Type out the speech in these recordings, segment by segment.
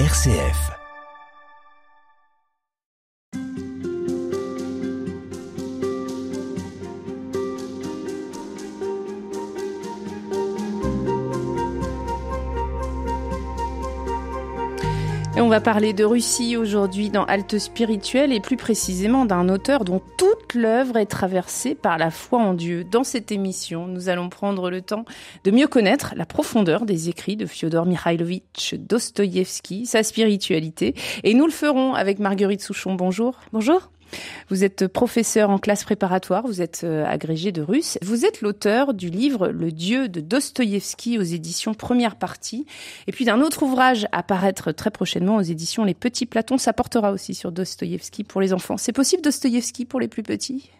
RCF. On va parler de Russie aujourd'hui dans Halte spirituelle et plus précisément d'un auteur dont l'œuvre est traversée par la foi en Dieu. Dans cette émission, nous allons prendre le temps de mieux connaître la profondeur des écrits de Fyodor Mikhailovitch Dostoïevski, sa spiritualité. Et nous le ferons avec Marguerite Souchon. Bonjour. Bonjour. Vous êtes professeur en classe préparatoire, vous êtes euh, agrégé de russe. Vous êtes l'auteur du livre Le Dieu de Dostoïevski aux éditions Première Partie. Et puis d'un autre ouvrage à paraître très prochainement aux éditions Les Petits Platons. Ça portera aussi sur Dostoïevski pour les enfants. C'est possible Dostoïevski pour les plus petits?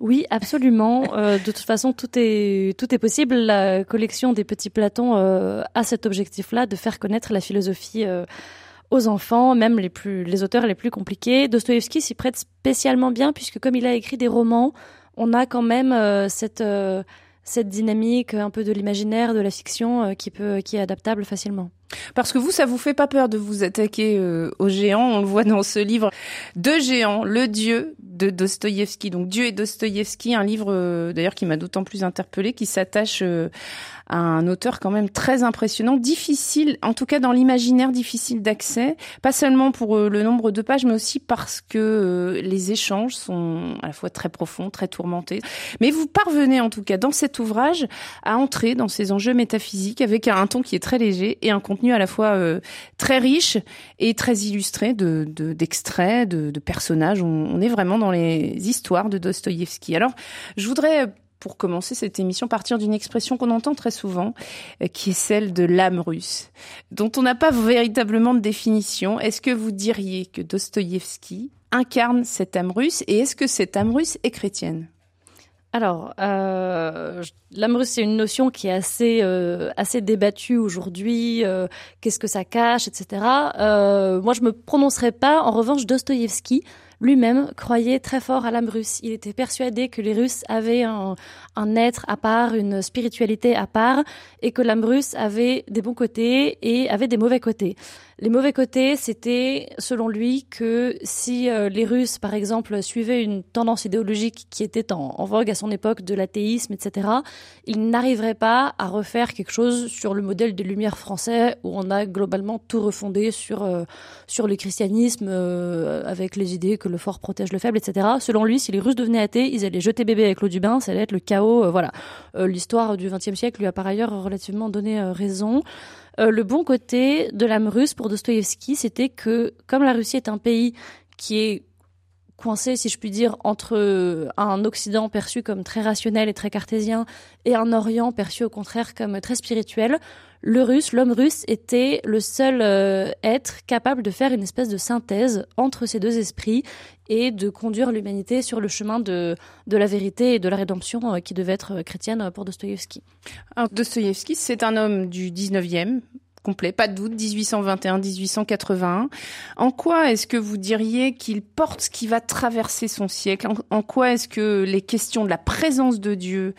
Oui, absolument. Euh, de toute façon, tout est tout est possible. La collection des petits Platons euh, a cet objectif-là de faire connaître la philosophie aux enfants, même les plus les auteurs les plus compliqués. Dostoïevski s'y prête spécialement bien puisque comme il a écrit des romans, on a quand même euh, cette euh, cette dynamique un peu de l'imaginaire, de la fiction euh, qui peut qui est adaptable facilement. Parce que vous, ça vous fait pas peur de vous attaquer euh, aux géants. On le voit dans ce livre, Deux géants, le Dieu de Dostoïevski. Donc Dieu et Dostoïevski, un livre euh, d'ailleurs qui m'a d'autant plus interpellé, qui s'attache euh, à un auteur quand même très impressionnant, difficile, en tout cas dans l'imaginaire, difficile d'accès. Pas seulement pour le nombre de pages, mais aussi parce que les échanges sont à la fois très profonds, très tourmentés. Mais vous parvenez en tout cas dans cet ouvrage à entrer dans ces enjeux métaphysiques avec un, un ton qui est très léger et un contenu à la fois euh, très riche et très illustré de de- d'extraits, de, de, personnages. On, on est vraiment dans les histoires de Dostoïevski. Alors, je voudrais pour commencer cette émission, partir d'une expression qu'on entend très souvent, euh, qui est celle de l'âme russe, dont on n'a pas véritablement de définition. Est-ce que vous diriez que Dostoïevski incarne cette âme russe et est-ce que cette âme russe est chrétienne? Alors, euh, russe, c'est une notion qui est assez, euh, assez débattue aujourd'hui. euh, Qu'est-ce que ça cache, etc. Euh, moi, je me prononcerai pas. En revanche, Dostoïevski lui-même croyait très fort à l'âme russe. Il était persuadé que les Russes avaient un, un être à part, une spiritualité à part, et que l'âme russe avait des bons côtés et avait des mauvais côtés. Les mauvais côtés, c'était, selon lui, que si euh, les Russes, par exemple, suivaient une tendance idéologique qui était en, vogue à son époque de l'athéisme, etc., ils n'arriveraient pas à refaire quelque chose sur le modèle des Lumières français, où on a globalement tout refondé sur euh, sur le christianisme, euh, avec les idées que le fort protège le faible, etc. Selon lui, si les Russes devenaient athées, ils allaient jeter bébé avec l'eau du bain, ça allait être le chaos. euh, voilà. Euh, L'histoire du XXe siècle lui a par ailleurs relativement donné euh, raison. Euh, le bon côté de l'âme russe pour Dostoïevski, c'était que comme la Russie est un pays qui est coincé, si je puis dire, entre euh, un Occident perçu comme très rationnel et très cartésien et un Orient perçu au contraire comme très spirituel, le russe, l'homme russe était le seul euh, être capable de faire une espèce de synthèse entre ces deux esprits et de conduire l'humanité sur le chemin de, la vérité et de la rédemption euh, qui devait être chrétienne pour Dostoïevski. Alors, Dostoïevski, c'est un homme du 19e, complet, pas de doute, 1821-1881. En quoi est-ce que vous diriez qu'il porte ce qui va traverser son siècle? En, quoi est-ce que les questions de la présence de Dieu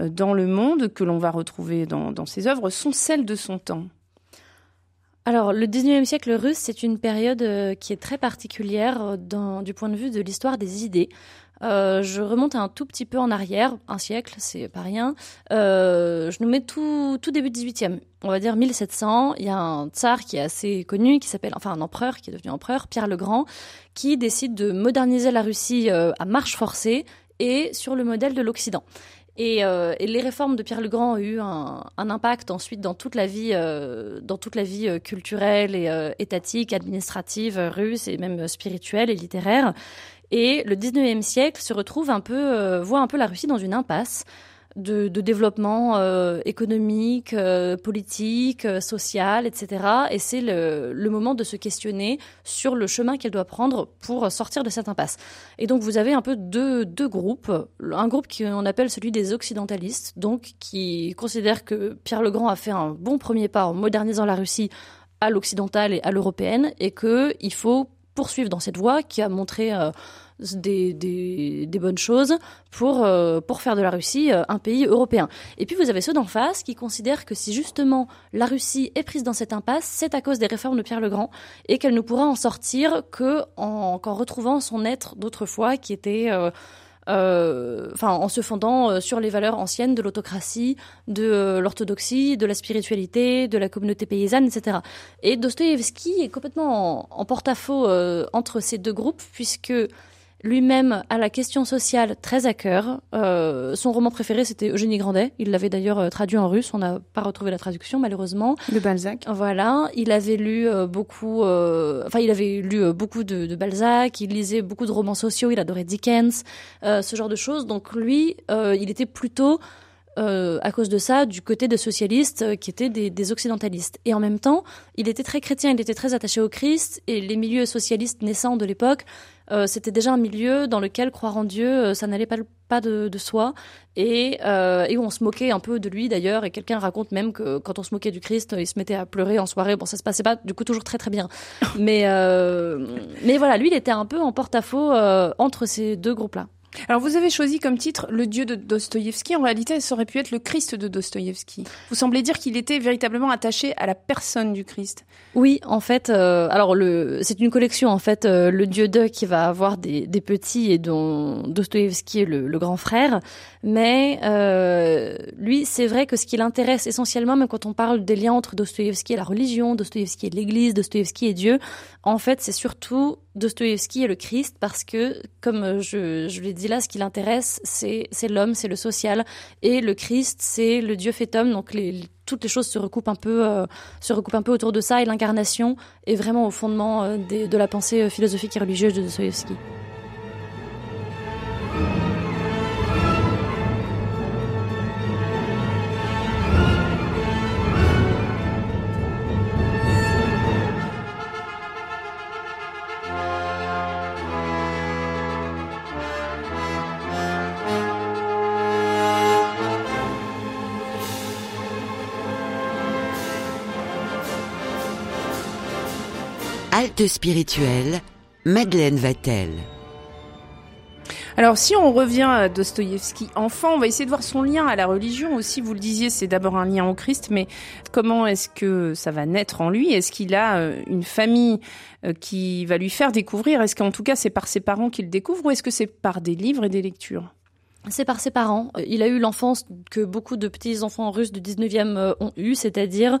euh, dans le monde, que l'on va retrouver dans, ses œuvres, sont celles de son temps? Alors, le 19e siècle russe, c'est une période euh, qui est très particulière euh, du point de vue de l'histoire des idées. Euh, je remonte un tout petit peu en arrière, un siècle, c'est pas rien. Euh, je nous mets tout, tout début 18e, on va dire 1700. Il y a un tsar qui est assez connu, qui s'appelle, enfin un empereur qui est devenu empereur, Pierre le Grand, qui décide de moderniser la Russie euh, à marche forcée et sur le modèle de l'Occident. Et, les réformes de Pierre le Grand ont eu un, impact ensuite dans toute la vie, dans toute la vie culturelle et étatique, administrative russe et même spirituelle et littéraire. Et le 19e siècle se retrouve un peu, euh, voit un peu la Russie dans une impasse de, développement euh, économique, euh, politique, social, etc. Et c'est le, moment de se questionner sur le chemin qu'elle doit prendre pour sortir de cette impasse. Et donc vous avez un peu deux, deux groupes. Un groupe qu'on appelle celui des occidentalistes, donc qui considère que Pierre le Grand a fait un bon premier pas en modernisant la Russie à l'occidentale et à l'européenne, et qu'il faut poursuivre dans cette voie qui a montré euh, des, bonnes choses pour, euh, pour faire de la Russie euh, un pays européen. Et puis vous avez ceux d'en face qui considèrent que si justement la Russie est prise dans cette impasse, c'est à cause des réformes de Pierre le Grand et qu'elle ne pourra en sortir que en, qu'en retrouvant son être d'autrefois qui était... Euh, enfin en se fondant euh, sur les valeurs anciennes de l'autocratie, de euh, l'orthodoxie, de la spiritualité, de la communauté paysanne, etc. Et Dostoïevski est complètement en, en porte-à-faux entre ces deux groupes puisque lui-même a la question sociale très à cœur. Euh, son roman préféré, c'était Eugénie Grandet. Il l'avait d'ailleurs euh, traduit en russe. On n'a pas retrouvé la traduction, malheureusement. De Balzac. Voilà. Il avait lu euh, beaucoup, euh, enfin, il avait lu beaucoup de, de, Balzac. Il lisait beaucoup de romans sociaux. Il adorait Dickens, ce genre de choses. Donc lui, il était plutôt euh, à cause de ça, du côté des socialistes qui étaient des, des, occidentalistes. Et en même temps, il était très chrétien, il était très attaché au Christ, et les milieux socialistes naissants de l'époque euh, c'était déjà un milieu dans lequel croire en Dieu, euh, ça n'allait pas, pas de, de, soi, et, euh, et où on se moquait un peu de lui d'ailleurs, et quelqu'un raconte même que quand on se moquait du Christ, il se mettait à pleurer en soirée. Bon, ça se passait pas du coup toujours très très bien, mais euh, mais voilà, lui, il était un peu en porte-à-faux euh, entre ces deux groupes-là. Alors vous avez choisi comme titre Le Dieu de Dostoïevski. En réalité, ça aurait pu être le Christ de Dostoïevski. Vous semblez dire qu'il était véritablement attaché à la personne du Christ. Oui, en fait, euh, alors c'est une collection en fait, euh, le Dieu de qui va avoir des, petits et dont Dostoïevski est le, le, grand frère. Mais euh, lui, c'est vrai que ce qui l'intéresse essentiellement, même quand on parle des liens entre Dostoïevski et la religion, Dostoïevski et l'Église, Dostoïevski et Dieu, en fait, c'est surtout Dostoïevski et le Christ parce que, comme je, je l'ai dit là, ce qui l'intéresse, c'est, l'homme, c'est le social, et le Christ, c'est le Dieu fait homme. Donc toutes les choses se recoupent un peu, euh, se recoupent un peu autour de ça, et l'incarnation est vraiment au fondement euh, de la pensée euh, philosophique et religieuse de Dostoïevski. Halte spirituelle, Madeleine Vatel. Alors, si on revient à Dostoïevski enfant, on va essayer de voir son lien à la religion aussi. Vous le disiez, c'est d'abord un lien au Christ, mais comment est-ce que ça va naître en lui? Est-ce qu'il a euh, une famille euh, qui va lui faire découvrir? Est-ce qu'en tout cas, c'est par ses parents qu'il découvre ou est-ce que c'est par des livres et des lectures? C'est par ses parents. Il a eu l'enfance que beaucoup de petits enfants russes du 19e euh, ont eu, c'est-à-dire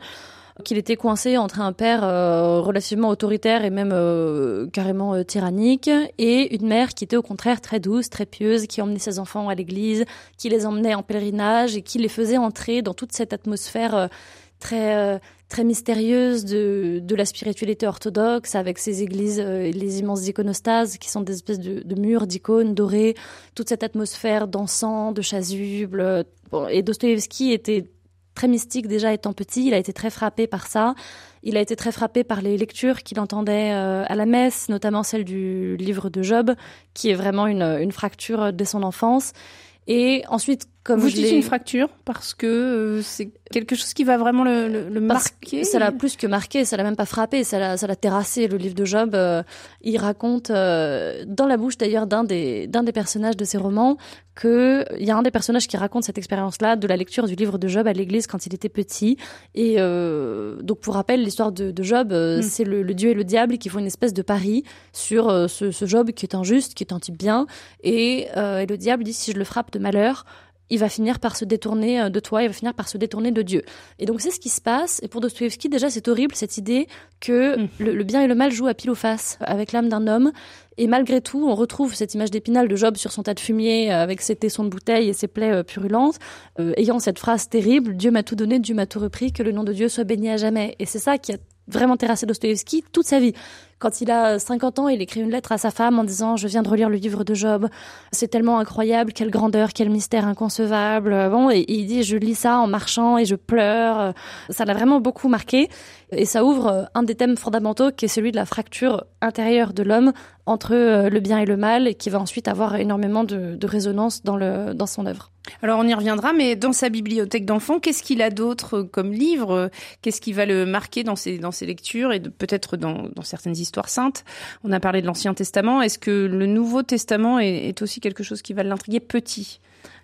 qu'il était coincé entre un père euh, relativement autoritaire et même euh, carrément euh, tyrannique et une mère qui était au contraire très douce, très pieuse, qui emmenait ses enfants à l'église, qui les emmenait en pèlerinage et qui les faisait entrer dans toute cette atmosphère euh, très euh, très mystérieuse de, de la spiritualité orthodoxe avec ces églises et les immenses iconostases qui sont des espèces de, murs d'icônes dorés, toute cette atmosphère d'encens, de chasuble. Bon, et Dostoïevski était très mystique déjà étant petit. Il a été très frappé par ça. Il a été très frappé par les lectures qu'il entendait euh, à la messe, notamment celle du livre de Job, qui est vraiment une, une fracture dès son enfance. Et ensuite, comme vous je dites une fracture parce que euh, c'est quelque chose qui va vraiment le, le, le marquer. Ça l'a plus que marqué, ça l'a même pas frappé, ça l'a, ça l'a terrassé. Le livre de Job, euh, il raconte euh, dans la bouche d'ailleurs d'un des d'un des personnages de ses romans que il y a un des personnages qui raconte cette expérience-là de la lecture du livre de Job à l'église quand il était petit. Et donc pour rappel, l'histoire de, de Job, mm. c'est le, le, Dieu et le diable qui font une espèce de pari sur ce, ce, Job qui est injuste, qui est un type bien, et, euh, et le diable dit si je le frappe de malheur il va finir par se détourner euh, de toi, il va finir par se détourner de Dieu. Et donc c'est ce qui se passe. Et pour Dostoevsky, déjà, c'est horrible cette idée que mmh. le, le, bien et le mal jouent à pile ou face avec l'âme d'un homme. Et malgré tout, on retrouve cette image d'épinal de Job sur son tas de fumier euh, avec ses tessons de bouteille et ses plaies euh, purulentes, euh, ayant cette phrase terrible Dieu m'a tout donné, Dieu m'a tout repris, que le nom de Dieu soit béni à jamais. Et c'est ça qui a vraiment terrassé Dostoevsky toute sa vie. Quand il a 50 ans, il écrit une lettre à sa femme en disant je viens de relire le livre de Job, c'est tellement incroyable, quelle grandeur, quel mystère inconcevable. Bon, et, il dit je lis ça en marchant et je pleure. Ça l'a vraiment beaucoup marqué et ça ouvre un des thèmes fondamentaux qui est celui de la fracture intérieure de l'homme entre le bien et le mal qui va ensuite avoir énormément de, de résonance dans le dans son œuvre. Alors on y reviendra, mais dans sa bibliothèque d'enfants, qu'est-ce qu'il a d'autre comme livre? Qu'est-ce qui va le marquer dans ses dans ses lectures et peut-être dans, dans certaines histoires On a parlé de l'Ancien Testament. Est-ce que le Nouveau Testament est, aussi quelque chose qui va l'intriguer petit?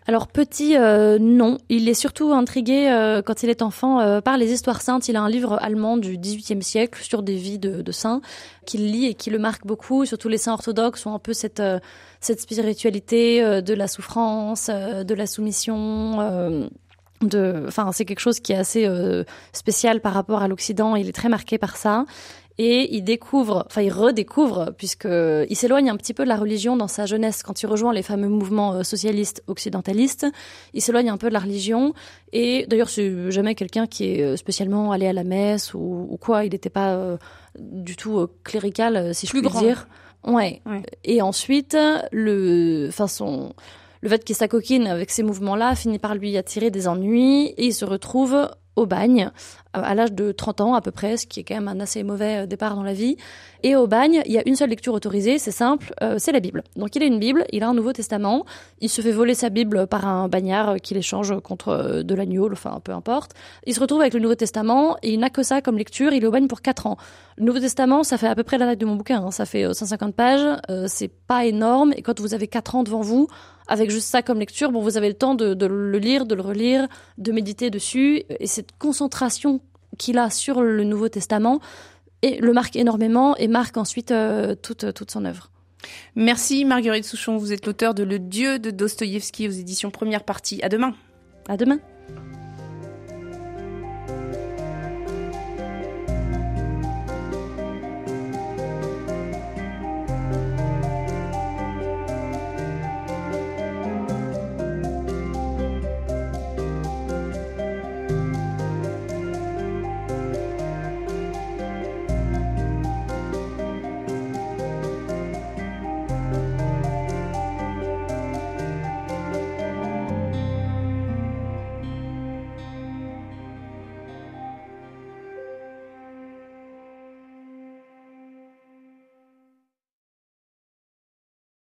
Alors petit, euh, non. Il est surtout intrigué euh, quand il est enfant euh, par les histoires saintes. Il a un livre allemand du XVIIIe siècle sur des vies de, saints qu'il lit et qui le marque beaucoup. Surtout les saints orthodoxes ont un peu cette spiritualité de la souffrance, de la soumission. enfin, c'est quelque chose qui est assez spécial par rapport à l'Occident. Il est très marqué par ça et il découvre, enfin il redécouvre, puisque il s'éloigne un petit peu de la religion dans sa jeunesse quand il rejoint les fameux mouvements euh, socialistes occidentalistes. Il s'éloigne un peu de la religion et d'ailleurs c'est jamais quelqu'un qui est euh, spécialement allé à la messe ou, quoi. Il n'était pas euh, du tout clérical, si je puis dire. Ouais. Et ensuite, le, enfin son, le fait qu'il s'acoquine avec ces mouvements-là finit par lui attirer des ennuis et il se retrouve au bagne à l'âge de 30 ans à peu près, ce qui est quand même un assez mauvais euh, départ dans la vie. Et au bagne, il y a une seule lecture autorisée, c'est simple, euh, c'est la Bible. Donc il a une Bible, il a un Nouveau Testament, il se fait voler sa Bible par un bagnard qui l'échange contre euh, de l'agneau, enfin peu importe. Il se retrouve avec le Nouveau Testament et il n'a que ça comme lecture, il est au bagne pour 4 ans. Le Nouveau Testament, ça fait à peu près la taille de mon bouquin, hein. ça fait 150 pages, c'est pas énorme, et quand vous avez 4 ans devant vous, avec juste ça comme lecture, bon, vous avez le temps de, de le lire, de le relire, de méditer dessus, et cette concentration qu'il a sur le Nouveau Testament et le marque énormément et marque ensuite euh, toute, toute son œuvre. Merci Marguerite Souchon, vous êtes l'auteur de Le Dieu de Dostoïevski aux éditions Première Partie. À demain. À demain.